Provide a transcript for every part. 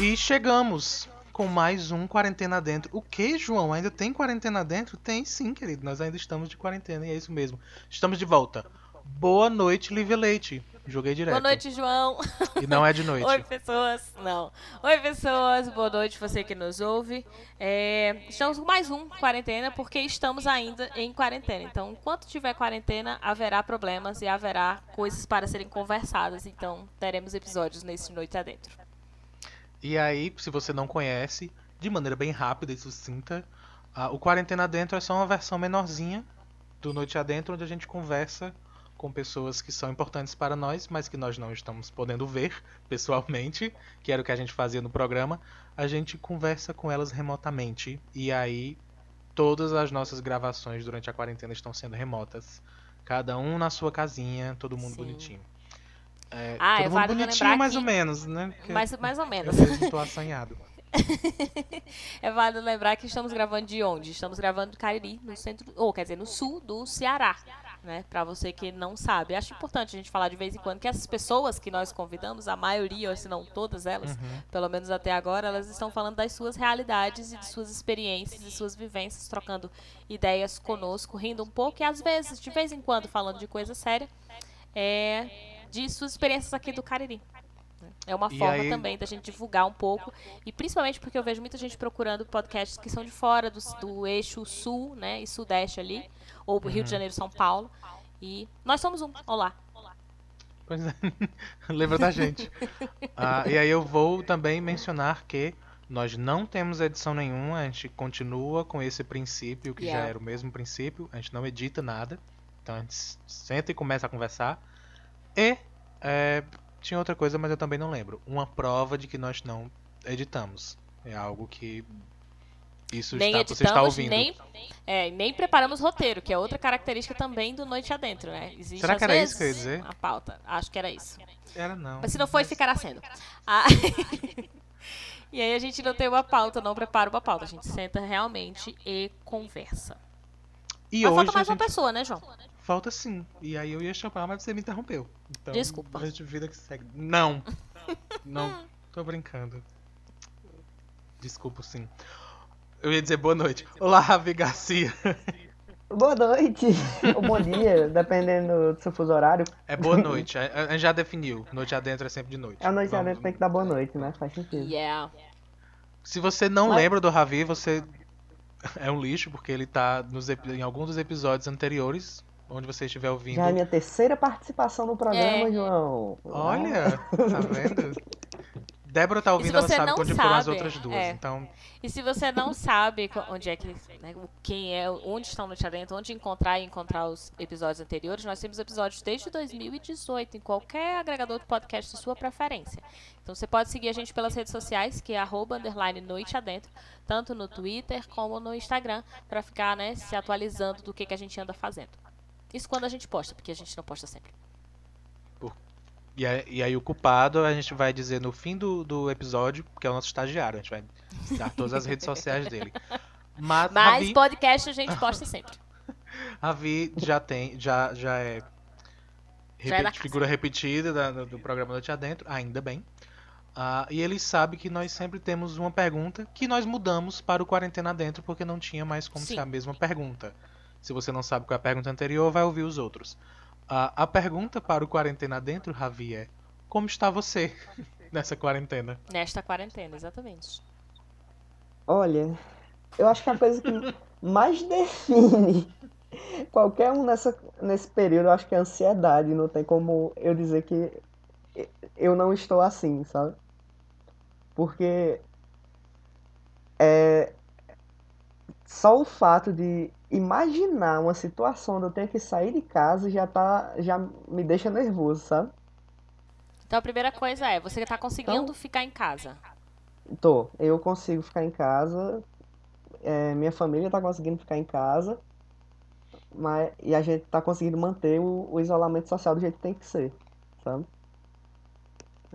E chegamos com mais um Quarentena Dentro. O que, João? Ainda tem quarentena dentro? Tem sim, querido. Nós ainda estamos de quarentena e é isso mesmo. Estamos de volta. Boa noite, Lívia Leite. Joguei direto. Boa noite, João. E não é de noite. Oi, pessoas. Não. Oi, pessoas. Boa noite, você que nos ouve. É, estamos com mais um quarentena, porque estamos ainda em quarentena. Então, enquanto tiver quarentena, haverá problemas e haverá coisas para serem conversadas. Então, teremos episódios nesse Noite Adentro. E aí, se você não conhece, de maneira bem rápida e sucinta, uh, o Quarentena Dentro é só uma versão menorzinha do Noite Adentro, onde a gente conversa com pessoas que são importantes para nós, mas que nós não estamos podendo ver pessoalmente, que era o que a gente fazia no programa, a gente conversa com elas remotamente. E aí todas as nossas gravações durante a quarentena estão sendo remotas. Cada um na sua casinha, todo mundo Sim. bonitinho. É, ah, todo mundo vale bonitinho mais que... ou menos, né? Porque mais, mais ou menos. Eu estou assanhado. é válido lembrar que estamos gravando de onde? Estamos gravando de Cariri, no centro, ou quer dizer, no sul do Ceará né? Para você que não sabe. Acho importante a gente falar de vez em quando que essas pessoas que nós convidamos, a maioria, ou se não todas elas, uhum. pelo menos até agora, elas estão falando das suas realidades e de suas experiências e suas vivências, trocando ideias conosco, rindo um pouco e às vezes, de vez em quando, falando de coisa séria, é, de suas experiências aqui do Cariri. É uma e forma aí... também da gente divulgar um pouco. E principalmente porque eu vejo muita gente procurando podcasts que são de fora do, do eixo sul né, e sudeste ali ou Rio de uhum. Janeiro, São Paulo. E nós somos um. Olá. Pois é. Lembra da gente. ah, e aí eu vou também mencionar que nós não temos edição nenhuma, a gente continua com esse princípio, que yeah. já era o mesmo princípio, a gente não edita nada. Então a gente senta e começa a conversar. E é, tinha outra coisa, mas eu também não lembro. Uma prova de que nós não editamos. É algo que isso nem está, editamos, você está ouvindo. Nem, é, nem preparamos roteiro, que é outra característica também do Noite Adentro, né? Existe, Será que era vezes, isso que eu ia dizer? A pauta. Acho que era isso. Era não. Mas se não foi, mas... ficará sendo. Ah, e aí a gente não tem uma pauta, não prepara uma pauta. A gente senta realmente e conversa. E mas hoje falta mais gente... uma pessoa, né, João? Falta sim. E aí eu ia chamar, mas você me interrompeu. Então, Desculpa. Vida que segue. Não. não. Tô brincando. Desculpa, sim. Eu ia dizer boa noite. Olá, Ravi Garcia. Boa noite, ou bom dia, dependendo do seu fuso horário. É boa noite, a gente já definiu. Noite adentro é sempre de noite. É noite Vamos... adentro tem que dar boa noite, né? Faz sentido. Yeah. Se você não Mas... lembra do Ravi, você é um lixo, porque ele tá nos, em alguns dos episódios anteriores, onde você estiver ouvindo. Já é minha terceira participação no programa, é. João. Olha, tá vendo? Débora tá ouvindo, ela sabe onde foram as outras duas. É. Então... E se você não sabe onde é que. Né, quem é, onde estão no Tia Dentro, onde encontrar e encontrar os episódios anteriores, nós temos episódios desde 2018, em qualquer agregador de podcast de sua preferência. Então você pode seguir a gente pelas redes sociais, que é arroba underline noite adentro, tanto no Twitter como no Instagram, para ficar né, se atualizando do que, que a gente anda fazendo. Isso quando a gente posta, porque a gente não posta sempre. E aí, e aí, o culpado a gente vai dizer no fim do, do episódio, que é o nosso estagiário. A gente vai dar todas as redes sociais dele. Mas, Mas podcast a gente posta sempre. Ravi já tem, já, já é, já é figura repetida da, do programa Noite Adentro, ainda bem. Uh, e ele sabe que nós sempre temos uma pergunta que nós mudamos para o Quarentena Dentro porque não tinha mais como Sim. ser a mesma pergunta. Se você não sabe qual é a pergunta anterior, vai ouvir os outros. A, a pergunta para o Quarentena Dentro, Ravi, é: Como está você nessa quarentena? Nesta quarentena, exatamente. Olha, eu acho que a coisa que mais define qualquer um nessa, nesse período, eu acho que é a ansiedade. Não tem como eu dizer que eu não estou assim, sabe? Porque é, só o fato de imaginar uma situação onde eu tenho que sair de casa já tá já me deixa nervoso, sabe? Então a primeira coisa é, você tá conseguindo então, ficar em casa? Tô, eu consigo ficar em casa. É, minha família tá conseguindo ficar em casa. Mas, e a gente tá conseguindo manter o, o isolamento social do jeito que tem que ser, sabe?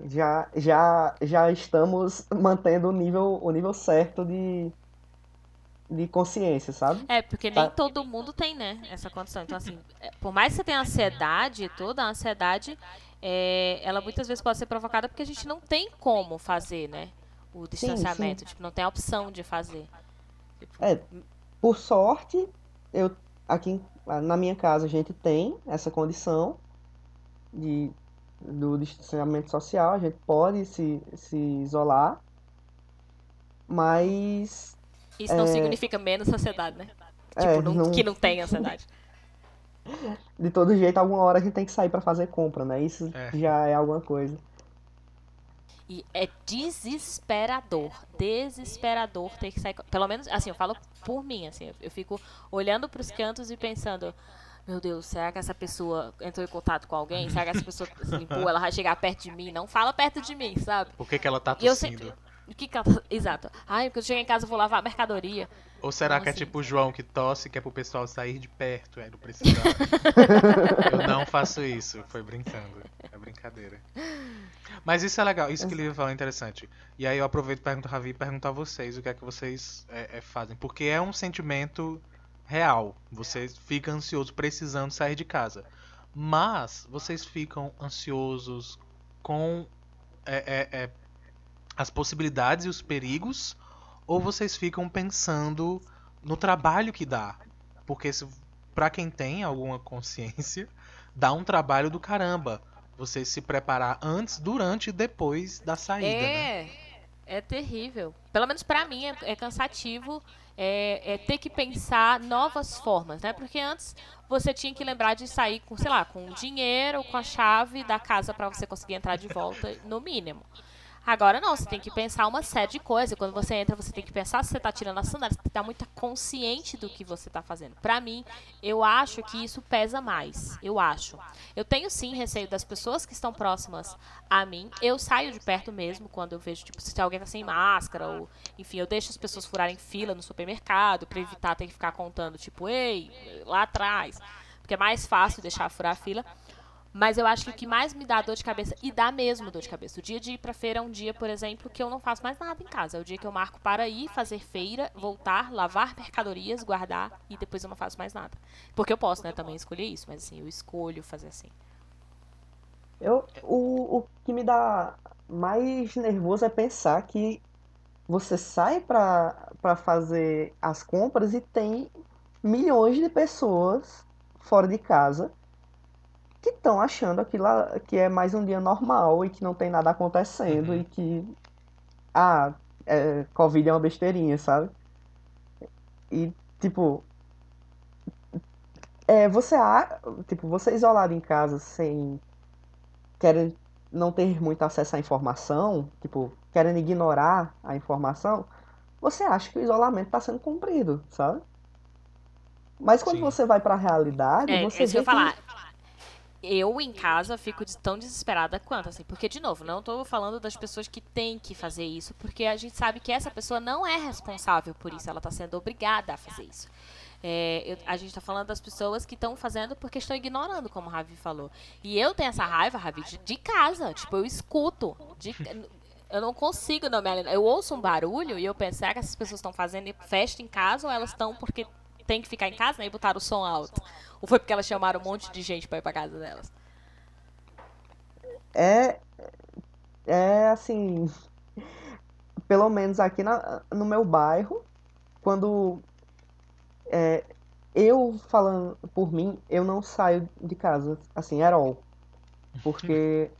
Já, já, já estamos mantendo o nível, o nível certo de, de consciência, sabe? É, porque nem tá. todo mundo tem, né, essa condição. Então, assim, é, por mais que você tenha ansiedade, toda a ansiedade, é, ela muitas vezes pode ser provocada porque a gente não tem como fazer, né? o distanciamento. Sim, sim. Tipo, não tem a opção de fazer. Tipo... É, por sorte, eu aqui na minha casa a gente tem essa condição de, do distanciamento social, a gente pode se, se isolar, mas. Isso não é... significa menos ansiedade, né? Tipo, é, não, não... que não tem ansiedade. De todo jeito, alguma hora a gente tem que sair para fazer compra, né? Isso é. já é alguma coisa. E é desesperador, desesperador ter que sair. Pelo menos, assim, eu falo por mim, assim, eu fico olhando para os cantos e pensando, meu Deus, será que essa pessoa entrou em contato com alguém? Será que essa pessoa assim, pô, ela vai chegar perto de mim? Não fala perto de mim, sabe? Por que, que ela tá tossindo? eu sempre, o que, que ela... Exato. Ai, porque eu chego em casa eu vou lavar a mercadoria. Ou será que é tipo o João que tosse que é pro pessoal sair de perto, é, não precisar. eu não faço isso, foi brincando. É brincadeira. Mas isso é legal, isso que ele falou é interessante. E aí eu aproveito e pergunto a Ravi e pergunto a vocês o que é que vocês é, é, fazem. Porque é um sentimento real. Você fica ansioso precisando sair de casa. Mas vocês ficam ansiosos com é, é, é as possibilidades e os perigos ou vocês ficam pensando no trabalho que dá? Porque se para quem tem alguma consciência, dá um trabalho do caramba. Você se preparar antes, durante e depois da saída, é, né? É terrível. Pelo menos para mim é, é cansativo é, é, ter que pensar novas formas, né? Porque antes você tinha que lembrar de sair com, sei lá, com dinheiro, com a chave da casa para você conseguir entrar de volta, no mínimo. Agora não, você tem que pensar uma série de coisas. Quando você entra, você tem que pensar se você está tirando a sandália, você estar muito consciente do que você está fazendo. Para mim, eu acho que isso pesa mais. Eu acho. Eu tenho sim receio das pessoas que estão próximas a mim. Eu saio de perto mesmo quando eu vejo, tipo, se alguém tá sem máscara, ou enfim, eu deixo as pessoas furarem fila no supermercado para evitar ter que ficar contando, tipo, ei, lá atrás. Porque é mais fácil deixar furar a fila. Mas eu acho que o que mais me dá dor de cabeça, e dá mesmo dor de cabeça, o dia de ir pra feira é um dia, por exemplo, que eu não faço mais nada em casa. É o dia que eu marco para ir, fazer feira, voltar, lavar mercadorias, guardar, e depois eu não faço mais nada. Porque eu posso, né, também escolher isso, mas assim, eu escolho fazer assim. Eu, o, o que me dá mais nervoso é pensar que você sai para fazer as compras e tem milhões de pessoas fora de casa que estão achando aquilo que é mais um dia normal e que não tem nada acontecendo uhum. e que ah, é, Covid é uma besteirinha, sabe? E tipo é, você tipo, você isolado em casa sem querem não ter muito acesso à informação, tipo, querendo ignorar a informação, você acha que o isolamento está sendo cumprido, sabe? Mas quando Sim. você vai para a realidade, é, você é vê que... falar eu em casa fico tão desesperada quanto, assim, porque, de novo, não estou falando das pessoas que têm que fazer isso, porque a gente sabe que essa pessoa não é responsável por isso, ela está sendo obrigada a fazer isso. É, eu, a gente está falando das pessoas que estão fazendo porque estão ignorando, como o Ravi falou. E eu tenho essa raiva, Ravi, de, de casa. Tipo, eu escuto. De, eu não consigo não me alienar. Eu ouço um barulho e eu penso, será que essas pessoas estão fazendo festa em casa ou elas estão porque tem que ficar em casa né, e botaram o som alto? Ou foi porque elas chamaram um monte de gente para ir pra casa delas? É. É assim. Pelo menos aqui na, no meu bairro, quando. É, eu, falando por mim, eu não saio de casa, assim, at all. Porque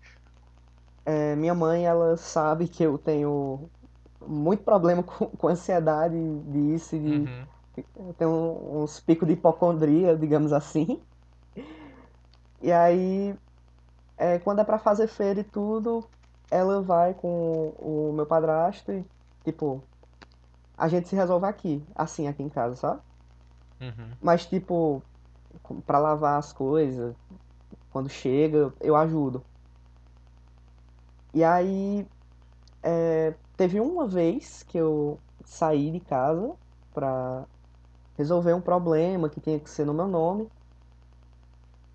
é, minha mãe, ela sabe que eu tenho muito problema com, com ansiedade disso, de, uhum. Eu tenho uns picos de hipocondria, digamos assim. E aí, é, quando é pra fazer feira e tudo, ela vai com o meu padrasto e, tipo, a gente se resolve aqui, assim, aqui em casa, sabe? Uhum. Mas, tipo, pra lavar as coisas, quando chega, eu ajudo. E aí, é, teve uma vez que eu saí de casa pra resolver um problema que tinha que ser no meu nome.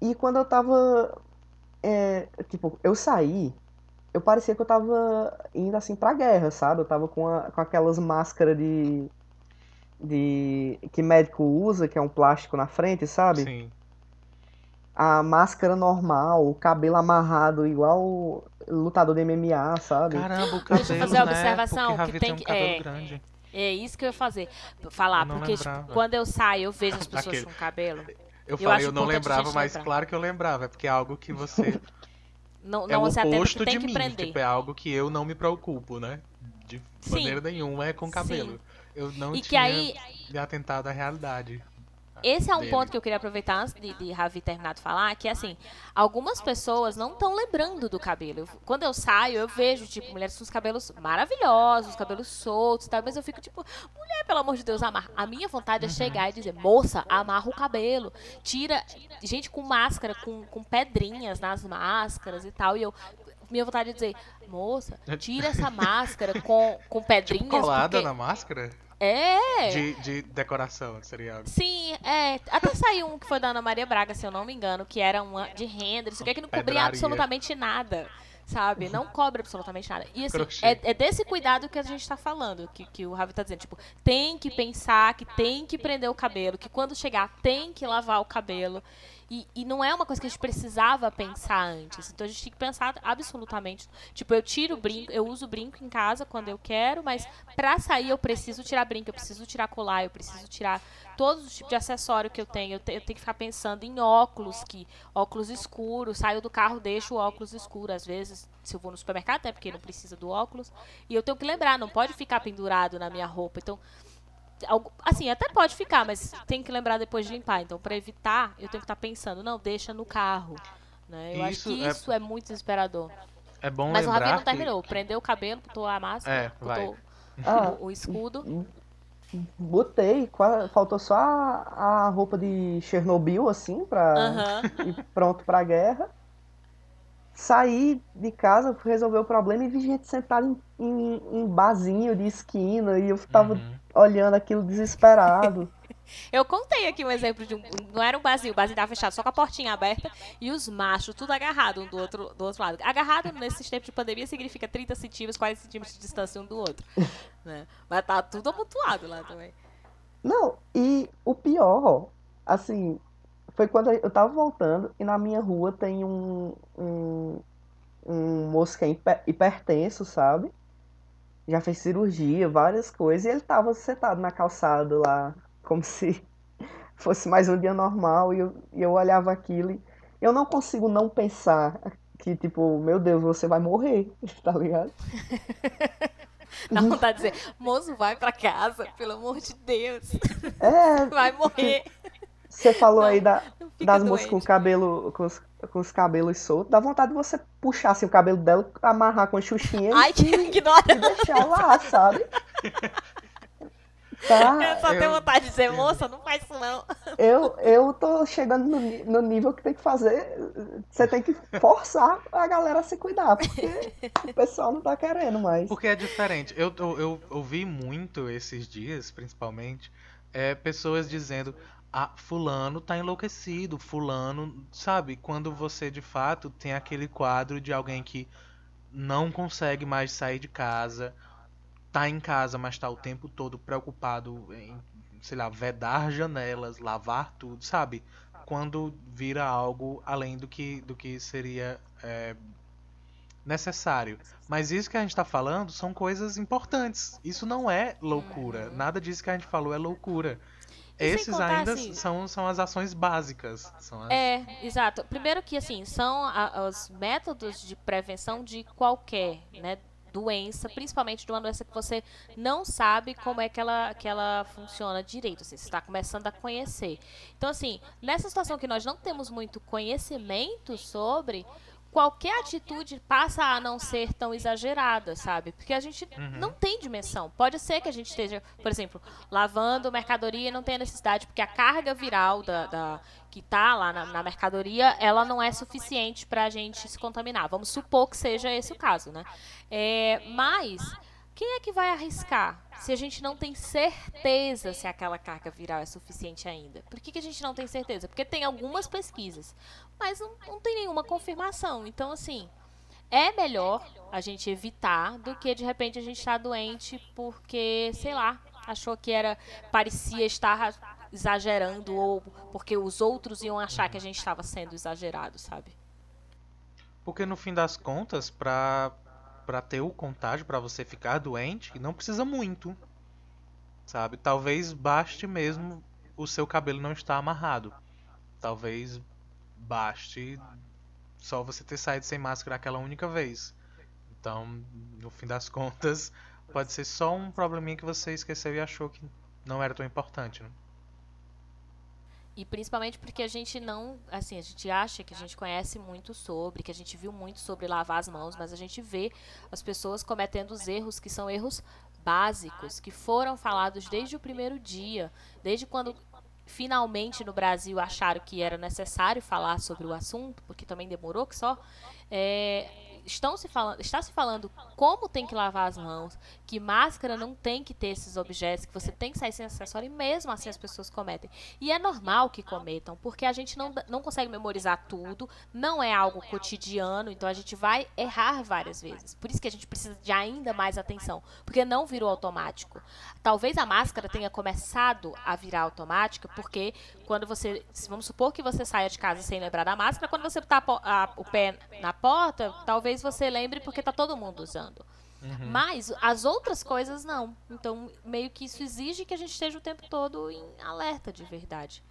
E quando eu tava. É, tipo, eu saí, eu parecia que eu tava indo assim pra guerra, sabe? Eu tava com, a, com aquelas máscaras de. de. que médico usa, que é um plástico na frente, sabe? Sim. a máscara normal, o cabelo amarrado igual lutador de MMA, sabe? Caramba, o cabelo, Deixa eu fazer a né? observação, Porque que tem tem um que- cabelo é. grande. É isso que eu ia fazer. Falar, Eu não porque tipo, quando eu saio, eu vejo as pessoas Aquele. com cabelo. Eu Eu falei, eu não lembrava, mas lembrar. claro que eu lembrava. É porque é algo que você. Não, é não o se atenta oposto que tem de que mim. prender. Tipo, é algo que eu não me preocupo, né? De Sim. maneira nenhuma é com cabelo. Eu não E que tinha aí- me atentado à realidade. Esse é um dele. ponto que eu queria aproveitar antes de, de Ravi terminar de falar, que assim, algumas pessoas não estão lembrando do cabelo. Eu- Quando eu saio, eu vejo, tipo, mulheres com os cabelos maravilhosos, cabelos soltos e tal, mas eu fico tipo, mulher, pelo amor de Deus, amarra. A minha vontade Uhum. é chegar e dizer, moça, amarra o cabelo. Tira. Gente com máscara, com, com pedrinhas nas máscaras e tal. E eu. Minha vontade é dizer, moça, tira essa máscara com, com pedrinhas. Tipo, colada porque... na máscara? É. De, de decoração, seria algo. Sim, é. Até saiu um que foi da Ana Maria Braga, se eu não me engano, que era uma de renda, isso aqui que não cobria Pedraria. absolutamente nada. Sabe? Não cobre absolutamente nada. E assim, é, é desse cuidado que a gente tá falando, que, que o Ravi tá dizendo. Tipo, tem que pensar, que tem que prender o cabelo, que quando chegar tem que lavar o cabelo. E, e não é uma coisa que a gente precisava pensar antes. Então a gente tem que pensar absolutamente. Tipo, eu tiro brinco, eu uso brinco em casa quando eu quero, mas pra sair eu preciso tirar brinco, eu preciso tirar colar, eu preciso tirar todos os tipos de acessório que eu tenho. Eu, te- eu tenho que ficar pensando em óculos, que óculos escuros. Saio do carro, deixo o óculos escuro. Às vezes, se eu vou no supermercado, até porque não precisa do óculos. E eu tenho que lembrar, não pode ficar pendurado na minha roupa. Então, assim, até pode ficar, mas tem que lembrar depois de limpar. Então, pra evitar, eu tenho que estar pensando, não, deixa no carro. Né? Eu acho Isso que é- isso é muito desesperador. É bom Mas o Ravi não que- terminou. Prendeu o cabelo, botou a máscara, É, botou Ah, o, o escudo. botei, qua- faltou só a, a roupa de Chernobyl, assim, pra Aham. ir pronto pra guerra. Saí de casa, resolver o problema e vi gente sentada em, em, em barzinho de esquina e eu tava Uhum. olhando aquilo desesperado. Eu contei aqui um exemplo de um. Não era um barzinho, o barzinho tava fechado, só com a portinha aberta e os machos tudo agarrado um do outro, do outro lado. Agarrado nesses tempos de pandemia significa 30 centímetros, 40 centímetros de distância um do outro. né? Mas tá tudo amontoado lá também. Não, e o pior, assim, foi quando eu tava voltando e na minha rua tem um, um, um moço que é hiper- hipertenso, sabe? Já fez cirurgia, várias coisas, e ele tava sentado na calçada lá, como se fosse mais um dia normal, e eu, e eu olhava aquilo e eu não consigo não pensar que, tipo, meu Deus, você vai morrer, tá ligado? Dá vontade de dizer, moço, vai pra casa, pelo amor de Deus. É, Vai morrer. Você falou aí da, Não das moças com o doente. cabelo, com os, com os cabelos soltos, dá vontade de você puxar assim, o cabelo dela, amarrar com a xuxinha Ai, que e ignora. deixar lá, sabe? Tá? Eu só eu- tenho vontade de dizer, moça, não faz isso não. Eu, eu tô chegando no, no nível que tem que fazer. Você tem que forçar a galera a se cuidar, porque o pessoal não tá querendo mais. Porque é diferente. Eu, eu, eu ouvi muito esses dias, principalmente, é, pessoas dizendo: ah, Fulano tá enlouquecido, Fulano. Sabe? Quando você de fato tem aquele quadro de alguém que não consegue mais sair de casa, tá em casa, mas tá o tempo todo preocupado em, sei lá, vedar janelas, lavar tudo, sabe? Quando vira algo além do que, do que seria. é, necessário. Mas isso que a gente tá falando são coisas importantes. Isso não é loucura. Nada disso que a gente falou é loucura. Esses contar, ainda assim, são, são as ações básicas. São as- É, exato. Primeiro que, assim, são a- os métodos de prevenção de qualquer né, doença, principalmente de uma doença que você não sabe como é que ela, que ela funciona direito, assim, você está começando a conhecer. Então, assim, nessa situação que nós não temos muito conhecimento sobre, qualquer atitude passa a não ser tão exagerada, sabe? Porque a gente não tem dimensão. Pode ser que a gente esteja, por exemplo, lavando mercadoria e não tenha necessidade, porque a carga viral da, da- que tá lá na, na mercadoria, ela não é suficiente para a gente se contaminar. Vamos supor que seja esse o caso, né? É, mas quem é que vai arriscar se a gente não tem certeza se aquela carga viral é suficiente ainda? Por que, que a gente não tem certeza? Porque tem algumas pesquisas, mas não, não tem nenhuma confirmação. Então, assim, é melhor a gente evitar do que de repente a gente estar doente porque, sei lá, achou que era parecia estar exagerando ou porque os outros iam achar que a gente estava sendo exagerado, sabe? Porque no fim das contas, pra, pra ter o contágio, para você ficar doente, não precisa muito. Sabe? Talvez baste mesmo o seu cabelo não estar amarrado. Talvez baste só você ter saído sem máscara aquela única vez. Então, no fim das contas, pode ser só um probleminha que você esqueceu e achou que não era tão importante, né? E principalmente porque a gente não, assim, a gente acha que a gente conhece muito sobre, que a gente viu muito sobre lavar as mãos, mas a gente vê as pessoas cometendo os erros que são erros básicos, que foram falados desde o primeiro dia, desde quando finalmente no Brasil acharam que era necessário falar sobre o assunto, porque também demorou que só. É, estão se falando, está se falando como tem que lavar as mãos, que máscara não tem que ter esses objetos, que você tem que sair sem acessório, e mesmo assim as pessoas cometem. E é normal que cometam, porque a gente não, não consegue memorizar tudo, não é algo cotidiano, então a gente vai errar várias vezes. Por isso que a gente precisa de ainda mais atenção, porque não virou automático. Talvez a máscara tenha começado a virar automática, porque quando você, vamos supor que você saia de casa sem lembrar da máscara, quando você tá o pé na porta, talvez você lembre porque tá todo mundo usando. Uhum. Mas as outras coisas não. Então, meio que isso exige que a gente esteja o tempo todo em alerta de verdade.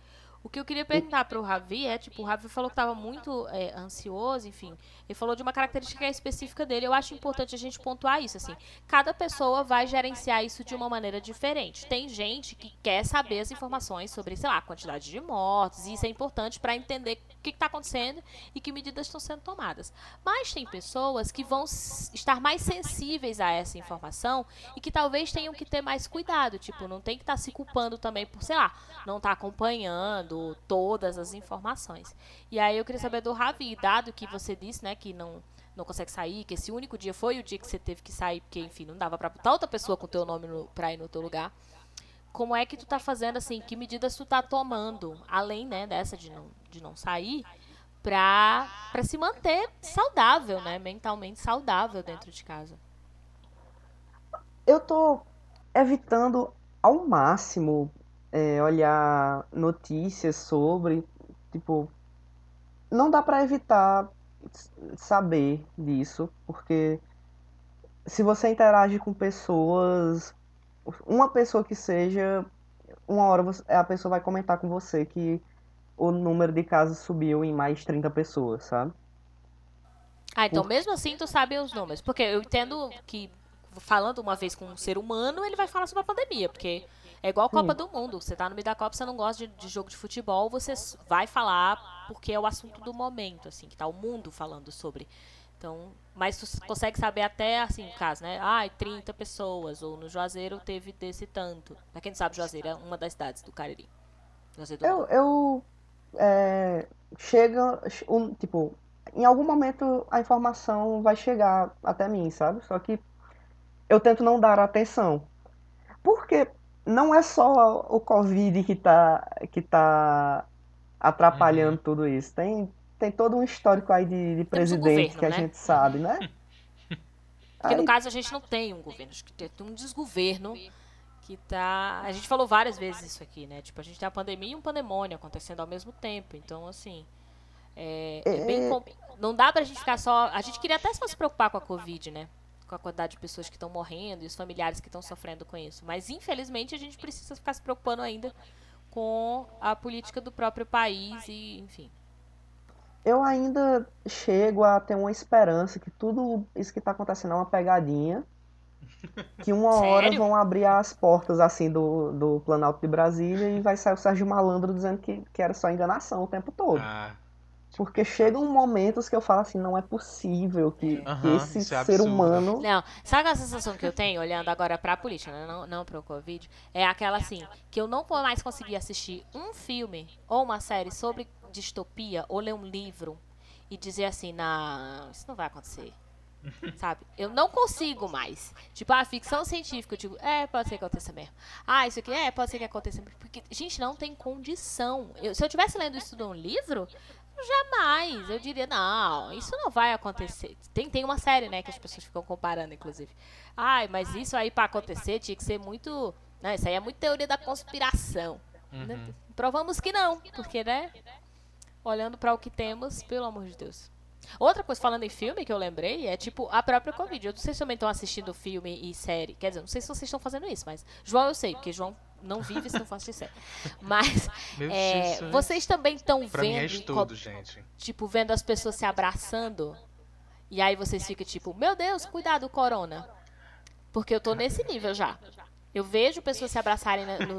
O que eu queria perguntar para o Ravi é, tipo, o Ravi falou que estava muito é, ansioso, enfim. Ele falou de uma característica específica dele. Eu acho importante a gente pontuar isso, assim. Cada pessoa vai gerenciar isso de uma maneira diferente. Tem gente que quer saber as informações sobre, sei lá, a quantidade de mortes, e isso é importante para entender o que está acontecendo e que medidas estão sendo tomadas. Mas tem pessoas que vão estar mais sensíveis a essa informação e que talvez tenham que ter mais cuidado. Tipo, não tem que estar tá se culpando também por, sei lá, não estar tá acompanhando todas as informações. E aí eu queria saber do Ravi, dado que você disse, né, que não não consegue sair, que esse único dia foi o dia que você teve que sair, porque enfim, não dava para botar outra pessoa com teu nome no, pra ir no teu lugar. Como é que tu tá fazendo assim? Que medidas tu tá tomando, além, né, dessa de não, de não sair, pra, pra se manter saudável, né? Mentalmente saudável dentro de casa. Eu tô evitando ao máximo é, olhar notícias sobre, tipo, não dá para evitar saber disso, porque se você interage com pessoas, uma pessoa que seja, uma hora a pessoa vai comentar com você que o número de casos subiu em mais 30 pessoas, sabe? Ah, então Por... mesmo assim tu sabe os números. Porque eu entendo que falando uma vez com um ser humano, ele vai falar sobre a pandemia, porque é igual Copa Sim. do Mundo. Você tá no meio da Copa, você não gosta de, de, jogo de futebol, você vai falar porque é o assunto do momento, assim, que tá o mundo falando sobre. Então, mas tu consegue saber até, assim, o caso, né? Ai, ah, 30 pessoas, ou no Juazeiro teve desse tanto. Pra quem não sabe, Juazeiro é uma das cidades do Cariri. Juazeiro do eu, eu é, chega, um, tipo, em algum momento a informação vai chegar até mim, sabe? Só que eu tento não dar atenção. Porque não é só o Covid que está que tá atrapalhando uhum. tudo isso. Tem, tem todo um histórico aí de, de presidente governo, que a né? gente sabe, né? Porque aí... no caso a gente não tem um governo, acho que tem um desgoverno que tá. A gente falou várias vezes isso aqui, né? Tipo, a gente tem a pandemia e um pandemônio acontecendo ao mesmo tempo. Então, assim. É, é bem. É. Não dá pra gente ficar só. A gente queria até só se preocupar com a Covid, né? Com a quantidade de pessoas que estão morrendo e os familiares que estão sofrendo com isso. Mas, infelizmente, a gente precisa ficar se preocupando ainda com a política do próprio país e, enfim. Eu ainda chego a ter uma esperança que tudo isso que está acontecendo é uma pegadinha. Que uma hora vão abrir as portas assim do, do Planalto de Brasília e vai sair o Sérgio Malandro dizendo que, que era só enganação o tempo todo. Ah. Porque chegam momentos que eu falo assim, não é possível que, uhum, que esse é ser humano. Não, sabe a sensação que eu tenho, olhando agora pra política, né? não, não pro Covid? É aquela assim, que eu não vou mais conseguir assistir um filme ou uma série sobre distopia ou ler um livro e dizer assim, não, isso não vai acontecer. Sabe? Eu não consigo mais. Tipo, a ficção científica, eu digo, é, pode ser que aconteça mesmo. Ah, isso aqui, é, pode ser que aconteça mesmo. Porque, gente, não tem condição. Eu, se eu tivesse lendo isso num livro, Jamais. Eu diria, não, isso não vai acontecer. Tem, tem uma série, né, que as pessoas ficam comparando, inclusive. Ai, mas isso aí para acontecer tinha que ser muito. Não, isso aí é muito teoria da conspiração. Né? Uhum. Provamos que não, porque, né? Olhando para o que temos, pelo amor de Deus. Outra coisa, falando em filme, que eu lembrei, é tipo a própria Covid. Eu não sei se também estão assistindo filme e série. Quer dizer, não sei se vocês estão fazendo isso, mas João eu sei, porque João não vive se não for série. Mas é, Jesus. vocês também estão é vendo, estudo, gente. tipo, vendo as pessoas se abraçando. E aí vocês ficam tipo, meu Deus, cuidado, corona. Porque eu tô nesse nível já. Eu vejo pessoas se abraçarem no, no,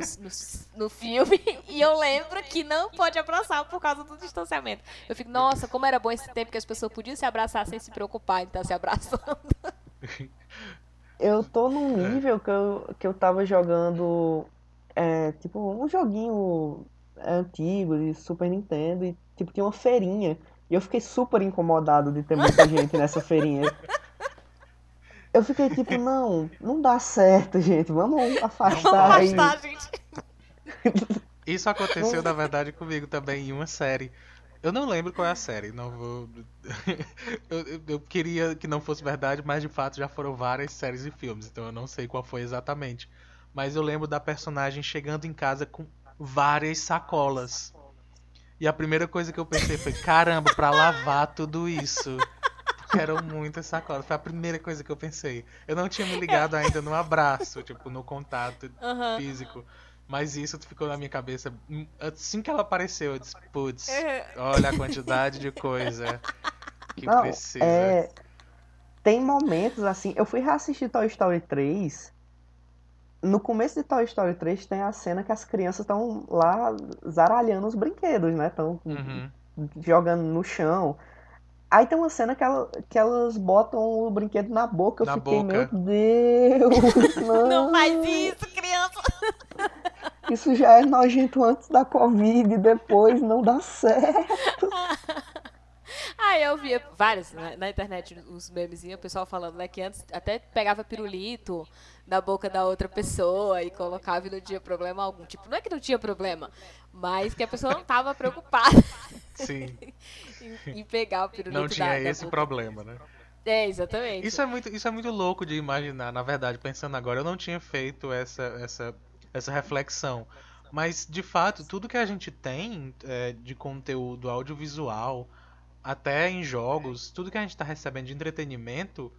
no filme e eu lembro que não pode abraçar por causa do distanciamento. Eu fico, nossa, como era bom esse tempo que as pessoas podiam se abraçar sem se preocupar em estar se abraçando. Eu tô num É. nível que eu, que eu tava jogando, é, tipo, um joguinho antigo de Super Nintendo e, tipo, tinha uma feirinha. E eu fiquei super incomodado de ter muita gente nessa feirinha. Eu fiquei tipo, não, não dá certo, gente. Vamos afastar Vamos aí. afastar, gente. Isso aconteceu, na verdade, comigo também em uma série. Eu não lembro qual é a série, não vou. eu, eu- eu queria que não fosse verdade, mas de fato já foram várias séries e filmes, então eu não sei qual foi exatamente. Mas eu lembro da personagem chegando em casa com várias sacolas. E a primeira coisa que eu pensei foi: caramba, pra lavar tudo isso. Porque eram muitas sacolas. Foi a primeira coisa que eu pensei. Eu não tinha me ligado ainda no abraço, tipo, no contato Aham. físico. Mas isso ficou na minha cabeça. Assim que ela apareceu, eu disse, putz, É. olha a quantidade de coisa que Não, precisa. é, tem momentos assim. Eu fui reassistir Toy Story 3. No começo de Toy Story 3 tem a cena que as crianças estão lá zaralhando os brinquedos, né? Estão Uhum. jogando no chão. Aí tem uma cena que, ela- que elas botam o brinquedo na boca. Eu Na fiquei, boca. meu Deus, não. Não faz isso, criança. Isso já é nojento antes da Covid, depois não dá certo. Ah, eu via vários na, na internet, os memezinhos, o pessoal falando, né, que antes até pegava pirulito da boca da outra pessoa e colocava e não tinha problema algum. Tipo, não é que não tinha problema, mas que a pessoa não tava preocupada Sim, em, em pegar o pirulito não da, tinha da esse boca. problema, né? É, exatamente. Isso é, muito, isso é muito louco de imaginar, na verdade, pensando agora. Eu não tinha feito essa, essa, essa reflexão. Mas, de fato, tudo que a gente tem é, de conteúdo audiovisual, até em jogos, tudo que a gente está recebendo de entretenimento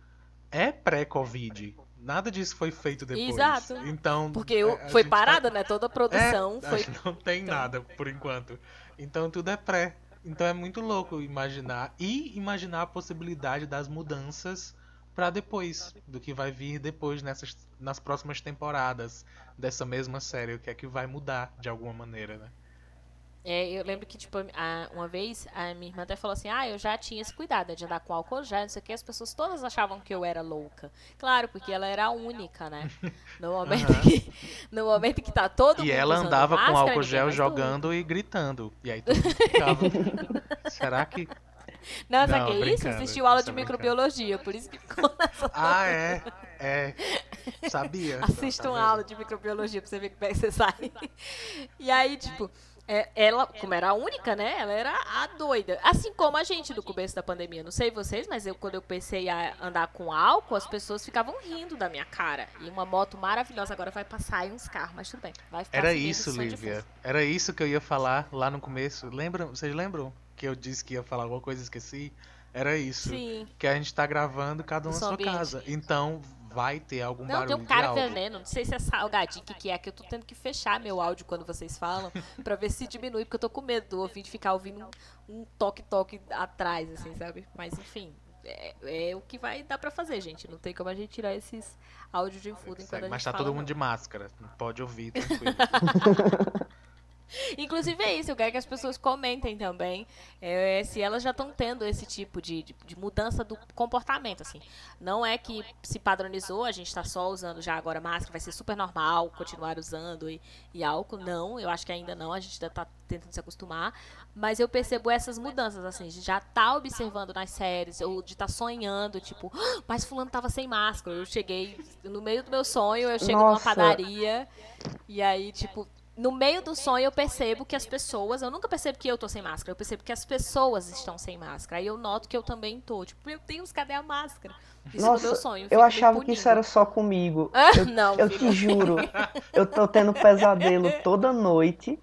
é pré-Covid. Nada disso foi feito depois. Exato. Então, Porque a foi tá- parada, né? Toda a produção é, foi. Não tem Então. nada por enquanto. Então tudo é pré. Então é muito louco imaginar e imaginar a possibilidade das mudanças pra depois, do que vai vir depois nessas nas próximas temporadas dessa mesma série, o que é que vai mudar de alguma maneira, né? É, eu lembro que, tipo, a- uma vez a minha irmã até falou assim: Ah, eu já tinha esse cuidado de andar com álcool já, não sei o que. As pessoas todas achavam que eu era louca. Claro, porque ela era a única, né? No momento, Aham. que, no momento que tá todo E mundo ela usando andava com máscara, álcool ninguém gel jogando e gritando. E aí mundo ficava. Será que. Não, sabe que é isso? Assistiu aula de brincando. microbiologia, por isso que ficou nessa. Ah, é. É. Sabia. Assista uma aula de microbiologia pra você ver como é que você sai. E aí, tipo, é, ela, como era a única, né? Ela era a doida. Assim como a gente do começo da pandemia. Não sei vocês, mas eu quando eu pensei a andar com álcool, as pessoas ficavam rindo da minha cara. E uma moto maravilhosa agora vai passar aí uns carros, mas tudo bem. Vai ficar Era isso, Lívia. Era isso que eu ia falar lá no começo. Lembram? Vocês lembram que eu disse que ia falar alguma coisa e esqueci? Era isso. Sim. Que a gente tá gravando cada um na sua ambiente. casa. Então vai ter algum Não, barulho tem um cara veneno. Não sei se é salgadinho, que, que é, que eu tô tendo que fechar meu áudio quando vocês falam, pra ver se diminui, porque eu tô com medo do ouvinte ficar ouvindo um um toque-toque atrás, assim, sabe? Mas enfim, é, é o que vai dar pra fazer, gente. Não tem como a gente tirar esses áudios de fundo enquanto a gente Mas tá todo mundo não. de máscara. Não pode ouvir, tranquilo. Inclusive é isso, eu quero que as pessoas comentem também é, se elas já estão tendo esse tipo de, de, de mudança do comportamento, assim. Não é que se padronizou, a gente está só usando já agora máscara, vai ser super normal continuar usando e, e álcool. Não, eu acho que ainda não, a gente ainda tá tentando se acostumar. Mas eu percebo essas mudanças, assim, de já tá observando nas séries, ou de estar tá sonhando, tipo, "Ah, mas fulano tava sem máscara. Eu cheguei, no meio do meu sonho, eu chego numa Nossa. padaria, e aí, tipo, no meio do sonho eu percebo que as pessoas, eu nunca percebo que eu tô sem máscara, eu percebo que as pessoas estão sem máscara. Aí eu noto que eu também tô. Tipo, meu Deus, cadê a máscara? Isso Nossa, no meu sonho. eu achava que isso era só comigo. Eu, Não, eu filho. te juro, eu tô tendo pesadelo toda noite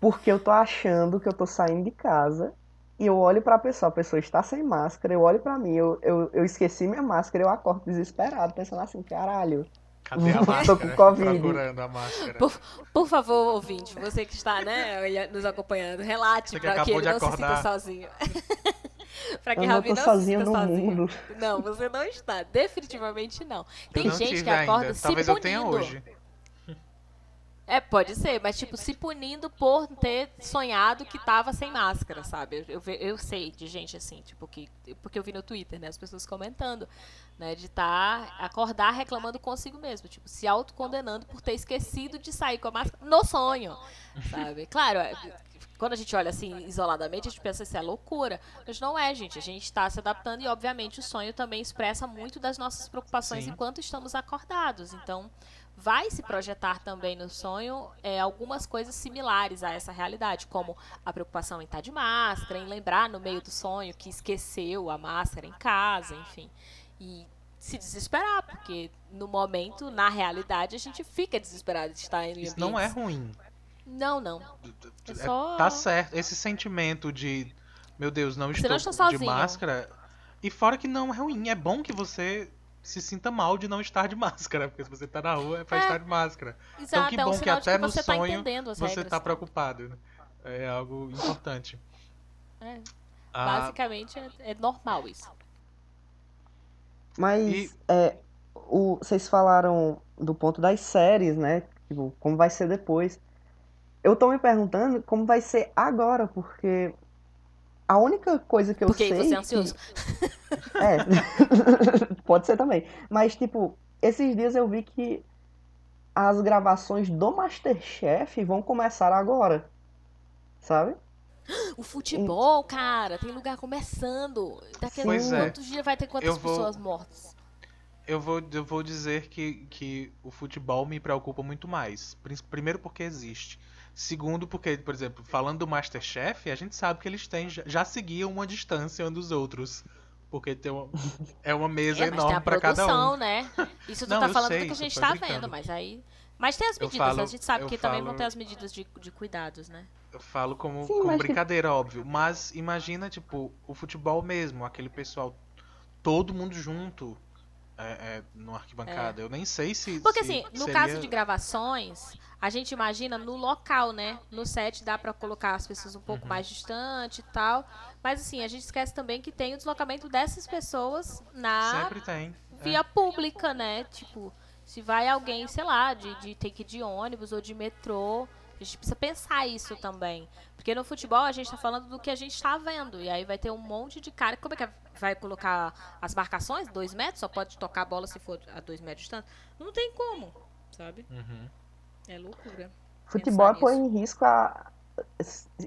porque eu tô achando que eu tô saindo de casa e eu olho pra pessoa, a pessoa está sem máscara, eu olho pra mim, eu, eu, eu esqueci minha máscara, eu acordo desesperado, pensando assim, caralho. Cadê a Tô máscara? com Covid. Procurando a máscara. Por, por favor, ouvinte, você que está né, nos acompanhando, relate que para que acabou ele não se acordar. sinta sozinho. para que Eu não Ravi tô não sozinho se no sinta sozinho. mundo. Não, você não está. Definitivamente não. Tem eu não gente que acorda ainda. se Talvez eu punindo. tenha hoje. É, pode ser, mas tipo, se punindo por ter sonhado que tava sem máscara, sabe? Eu, eu, eu sei de gente assim, tipo, que. Porque eu vi no Twitter, né? As pessoas comentando, né? De estar acordar reclamando consigo mesmo, tipo, se autocondenando por ter esquecido de sair com a máscara no sonho. Sabe? Claro, é, quando a gente olha assim isoladamente, a gente pensa isso é loucura. Mas não é, gente. A gente está se adaptando e, obviamente, o sonho também expressa muito das nossas preocupações Sim. enquanto estamos acordados. Então, vai se projetar também no sonho é, algumas coisas similares a essa realidade, como a preocupação em estar de máscara, em lembrar no meio do sonho que esqueceu a máscara em casa, enfim. E se desesperar, porque no momento, na realidade, a gente fica desesperado de estar em Isso não é ambientes- ruim. Não, não. É só- Tá certo. Esse sentimento de, meu Deus, não estou não está de máscara. E fora que não é ruim. É bom que você se sinta mal de não estar de máscara. Porque se você tá na rua é pra É. estar de máscara. Exato, então que é um bom que até que no você tá sonho você regras. tá preocupado. né? É algo importante. É, Ah, basicamente é, é normal isso. Mas E- é, o, vocês falaram do ponto das séries, né? Tipo, como vai ser depois. Eu tô me perguntando como vai ser agora, porque a única coisa que eu Porque sei você é que- ansioso. É, pode ser também. Mas, tipo, esses dias eu vi que as gravações do Masterchef vão começar agora. Sabe? O futebol, cara, tem lugar começando. Daqui a Pois é. quantos dias vai ter quantas Eu vou- pessoas mortas? Eu vou, eu vou dizer que, que o futebol me preocupa muito mais. Primeiro porque existe. Segundo porque, por exemplo, falando do Masterchef, a gente sabe que eles têm, já- já seguiam uma distância um dos outros. Porque tem uma, é uma mesa É, mas tem enorme para cada um. né? Isso tu Não, tá falando sei, do que a gente tá brincando. vendo, mas aí. Mas tem as medidas, falo- a gente sabe que também vão falo- ter as medidas de, de cuidados, né? Eu falo como, Sim, como que- brincadeira, óbvio. Mas imagina, tipo, o futebol mesmo, aquele pessoal, todo mundo junto é, é, no arquibancada. Eu nem sei se. Porque se assim, no seria- caso de gravações, a gente imagina no local, né? No set dá pra colocar as pessoas um pouco Uhum. mais distante e tal. Mas assim, a gente esquece também que tem o deslocamento dessas pessoas na Sempre tem. é. via pública, né? Tipo, se vai alguém, sei lá, de, de ir de ônibus ou de metrô, a gente precisa pensar isso também. Porque no futebol a gente tá falando do que a gente tá vendo. E aí vai ter um monte de cara. Como é que vai colocar as marcações? Dois metros? Só pode tocar a bola se for a dois metros de distância? Não tem como, sabe? Uhum. É loucura. Futebol Pensar põe nisso. em risco a.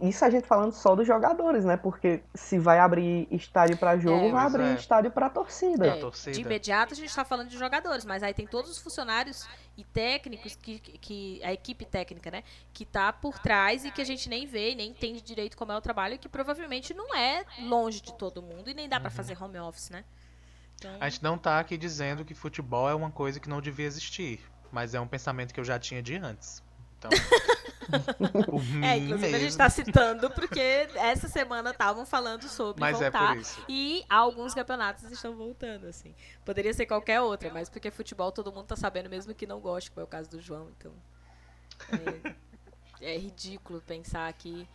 Isso a gente falando só dos jogadores, né? Porque se vai abrir estádio pra jogo, É. vai abrir é. estádio pra torcida. É. É, torcida. de imediato a gente está falando de jogadores, mas aí tem todos os funcionários e técnicos que, que a equipe técnica, né, que tá por trás e que a gente nem vê, nem entende direito como é o trabalho, que provavelmente não é longe de todo mundo e nem dá pra fazer home office, né? Então, A gente não tá aqui dizendo que futebol é uma coisa que não devia existir. Mas é um pensamento que eu já tinha de antes. Então. mim é, inclusive a gente mesmo. tá citando porque essa semana estavam falando sobre Mas é voltar por isso. e alguns campeonatos estão voltando, assim. Poderia ser qualquer outra, mas porque futebol todo mundo tá sabendo mesmo que não gosta, como é o caso do João, então. É, é ridículo pensar que.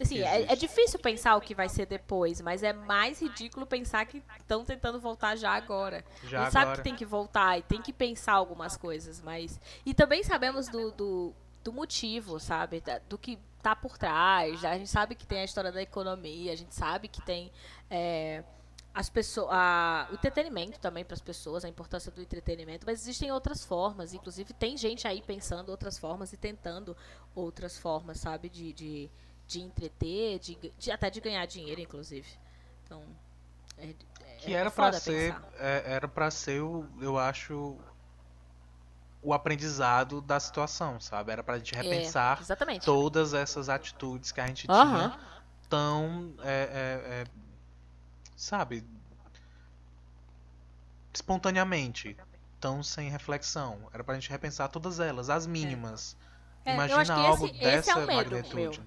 Assim, é, é difícil pensar o que vai ser depois, mas é mais ridículo pensar que estão tentando voltar já agora. Já a gente sabe agora. que tem que voltar e tem que pensar algumas coisas, mas. E também sabemos do, do, do motivo, sabe? Do que tá por trás. A gente sabe que tem a história da economia, a gente sabe que tem. é, as pessoas, a- o entretenimento também para as pessoas, a importância do entretenimento, mas existem outras formas, inclusive tem gente aí pensando outras formas e tentando outras formas, sabe, de, de, de entreter, de, de- até de ganhar dinheiro, inclusive. Então, é, Que é era pra foda ser. pensar. é, era para ser o. Eu acho. O aprendizado da situação, sabe? Era pra gente repensar É, todas essas atitudes que a gente Aham. tinha tão. é, é, é, sabe? Espontaneamente. Tão sem reflexão. Era pra gente repensar todas elas, as mínimas. É, eu Imagina algo esse- esse dessa é o medo magnitude.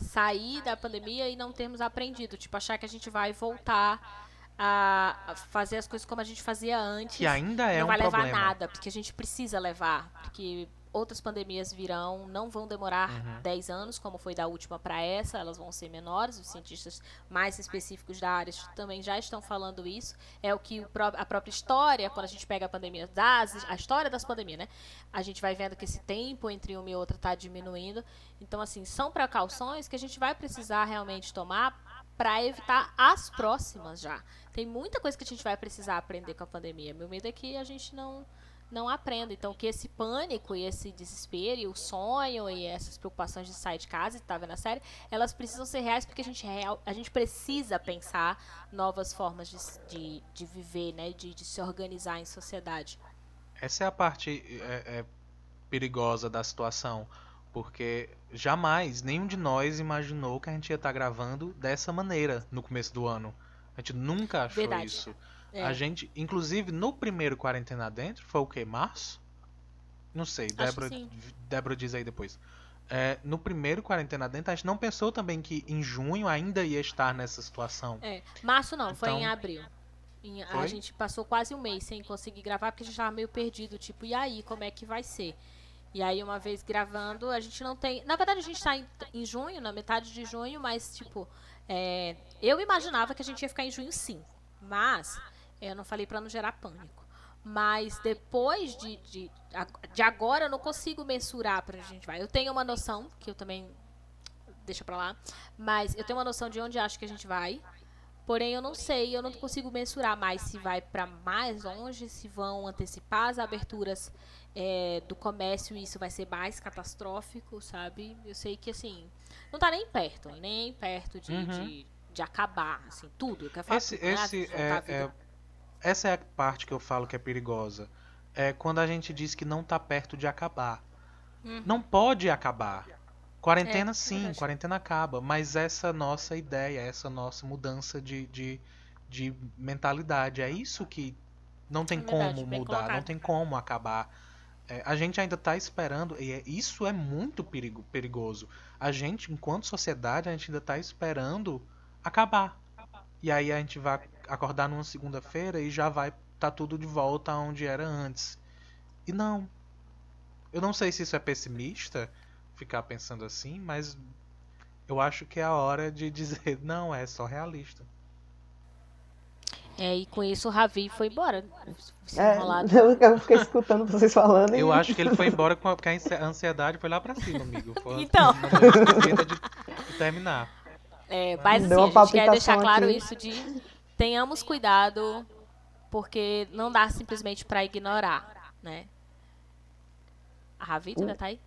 sair da pandemia e não termos aprendido. Tipo, achar que a gente vai voltar a fazer as coisas como a gente fazia antes. Que ainda é não um vai levar problema. nada, porque a gente precisa levar. Porque outras pandemias virão, não vão demorar Uhum. 10 anos, como foi da última para essa, elas vão ser menores. Os cientistas mais específicos da área também já estão falando isso. É o que a própria história, quando a gente pega a pandemia, das, a história das pandemias, né? A gente vai vendo que esse tempo entre uma e outra está diminuindo. Então, assim, são precauções que a gente vai precisar realmente tomar para evitar as próximas já. Tem muita coisa que a gente vai precisar aprender com a pandemia. Meu medo é que a gente não não aprenda. Então, que esse pânico e esse desespero e o sonho e essas preocupações de sair de casa e estar vendo a série, elas precisam ser reais porque a gente, real, a gente precisa pensar novas formas de, de, de viver, né? De, de se organizar em sociedade. Essa é a parte é, é, perigosa da situação. Porque jamais nenhum de nós imaginou que a gente ia estar gravando dessa maneira no começo do ano. A gente nunca achou Verdade. isso. É. A gente, inclusive, no primeiro quarentena dentro, foi o que? Março? Não sei, Débora. Débora diz aí depois. É, no primeiro quarentena dentro, a gente não pensou também que em junho ainda ia estar nessa situação. É, março não, foi em Então- abril. Em- a Foi? gente passou quase um mês sem conseguir gravar porque a gente tava meio perdido, tipo, e aí, como é que vai ser? E aí, uma vez gravando, a gente não tem. Na verdade, a gente tá em, em junho, na metade de junho, mas, tipo, é, eu imaginava que a gente ia ficar em junho sim. Mas, eu não falei pra não gerar pânico. Mas depois de, de, de agora, eu não consigo mensurar pra onde a gente vai. Eu tenho uma noção, que eu também. Deixa pra lá. Mas eu tenho uma noção de onde acho que a gente vai. Porém, eu não sei, eu não consigo mensurar mais se vai para mais longe, se vão antecipar as aberturas é, do comércio isso vai ser mais catastrófico, sabe? Eu sei que, assim, não tá nem perto, nem perto de, Uhum. de, de acabar, assim, tudo. Eu quero falar Esse, tudo, né? esse é, é- essa é a parte que eu falo que é perigosa. É quando a gente diz que não tá perto de acabar. Uhum. Não pode acabar. Quarentena É, sim, verdade. quarentena acaba, mas essa nossa ideia, essa nossa mudança de, de, de mentalidade, é isso que não tem É como mudar, não tem como acabar. É, a gente ainda está esperando, e é- isso é muito perigo, perigoso. A gente, enquanto sociedade, a gente ainda está esperando acabar. E aí a gente vai acordar numa segunda-feira e já vai estar tudo de volta aonde era antes. E não. Eu não sei se isso é pessimista, ficar pensando assim, mas eu acho que é a hora de dizer, não, é só realista. É, e com isso o Ravi foi embora. É, eu, eu fiquei escutando vocês falando e Eu acho que ele foi embora com a- porque a ansi- a ansiedade foi lá pra cima, amigo. Foi Então. de, de terminar. É, mas assim, a gente quer deixar claro aqui. isso de tenhamos cuidado, porque não dá simplesmente pra ignorar, né? A Ravi ainda tá aí?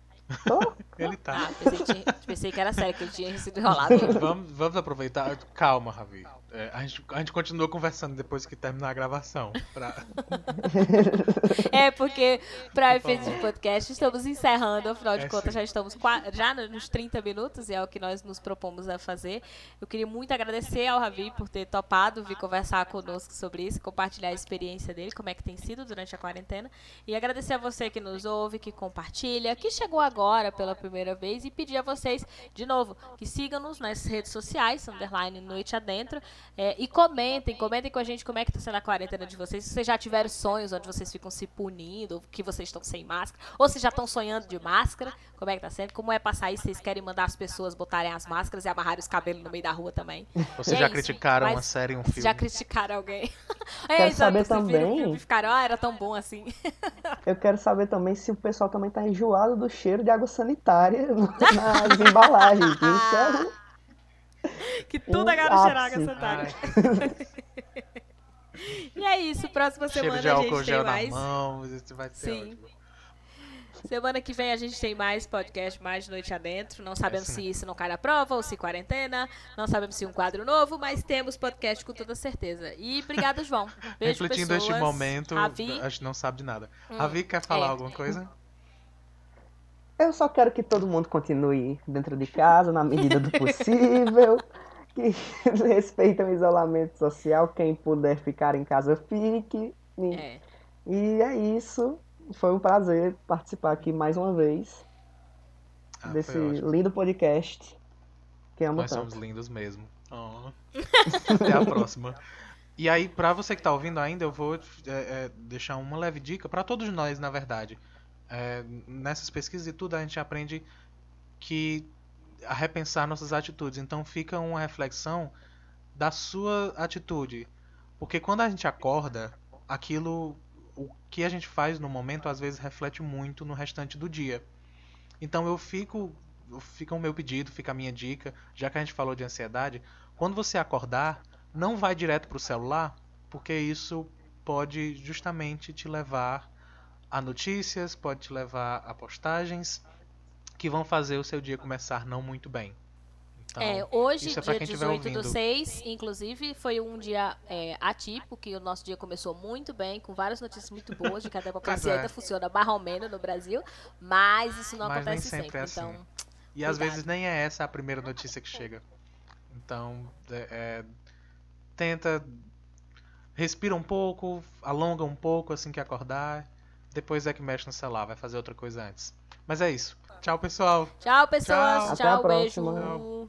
Tô. Ele tá. Ah, pensei que, tinha- pensei que era sério, que ele tinha sido enrolado. Vamos, vamos aproveitar. Calma, Ravi. É, a, gente, a gente continua conversando depois que terminar a gravação. Pra... É, porque pra efeitos de podcast estamos encerrando, afinal de É, contas sim. já estamos já nos 30 minutos e é o que nós nos propomos a fazer. Eu queria muito agradecer ao Ravi por ter topado vir conversar conosco sobre isso, compartilhar a experiência dele, como é que tem sido durante a quarentena. E agradecer a você que nos ouve, que compartilha, que chegou agora pela primeira vez e pedir a vocês, de novo, que sigam-nos nas redes sociais, underline Noite Adentro, é, e comentem, comentem com a gente como é que tá sendo a quarentena de vocês. Se vocês já tiveram sonhos onde vocês ficam se punindo, que vocês estão sem máscara, ou se já estão sonhando de máscara, como é que tá sendo, como é passar isso, vocês querem mandar as pessoas botarem as máscaras e amarrarem os cabelos no meio da rua também. Vocês É já isso, criticaram uma série, um filme? já criticaram alguém. É, Quero saber também- filme ficaram, ah, era tão bom assim. Eu quero saber também se o pessoal também tá enjoado do cheiro de água sanitária nas embalagens. Isso é um- Que tudo água ápice. sanitária. Ai, E é isso, próxima semana de a gente tem na mais. mão, isso vai ser Sim. ótimo. Semana que vem a gente tem mais podcast, mais Noite Adentro. Não sabemos se isso não cai na prova ou se quarentena. Não sabemos se um quadro novo, mas temos podcast com toda certeza. E obrigado, João. Beijo, Refletindo pessoas. este momento, Ravi. a gente não sabe de nada. Hum, Ravi, quer falar é. alguma coisa? Eu só quero que todo mundo continue dentro de casa, na medida do possível. Que respeitem o isolamento social. Quem puder ficar em casa, fique. E, É. e é isso. Foi um prazer participar aqui mais uma vez Ah, desse lindo podcast que amo Nós tanto. somos lindos mesmo. Oh. Até a próxima. E aí, pra você que tá ouvindo ainda, eu vou é, é, deixar uma leve dica pra todos nós, na verdade. É, nessas pesquisas e tudo, a gente aprende que a repensar nossas atitudes. Então, fica uma reflexão da sua atitude. Porque quando a gente acorda, aquilo, o que a gente faz no momento, às vezes reflete muito no restante do dia. Então, eu fico fica o meu pedido, fica a minha dica, já que a gente falou de ansiedade, quando você acordar, não vai direto pro celular, porque isso pode justamente te levar a notícias, pode te levar a postagens que vão fazer o seu dia começar não muito bem. Então, É, hoje, é dia quem estiver 18 do ouvindo. 6, inclusive, foi um dia é, atípico, que o nosso dia começou muito bem, com várias notícias muito boas de que a democracia é. ainda funciona barromeno no Brasil, mas isso não Mas acontece sempre sempre. é assim. Então, E às Cuidado. vezes nem é essa a primeira notícia que chega. Então, é, é, tenta. Respira um pouco, alonga um pouco assim que acordar. Depois é que mexe no celular, vai fazer outra coisa antes. Mas é isso. Tchau, pessoal. tchau, pessoas. Tchau. Até a Tchau, beijo. próxima.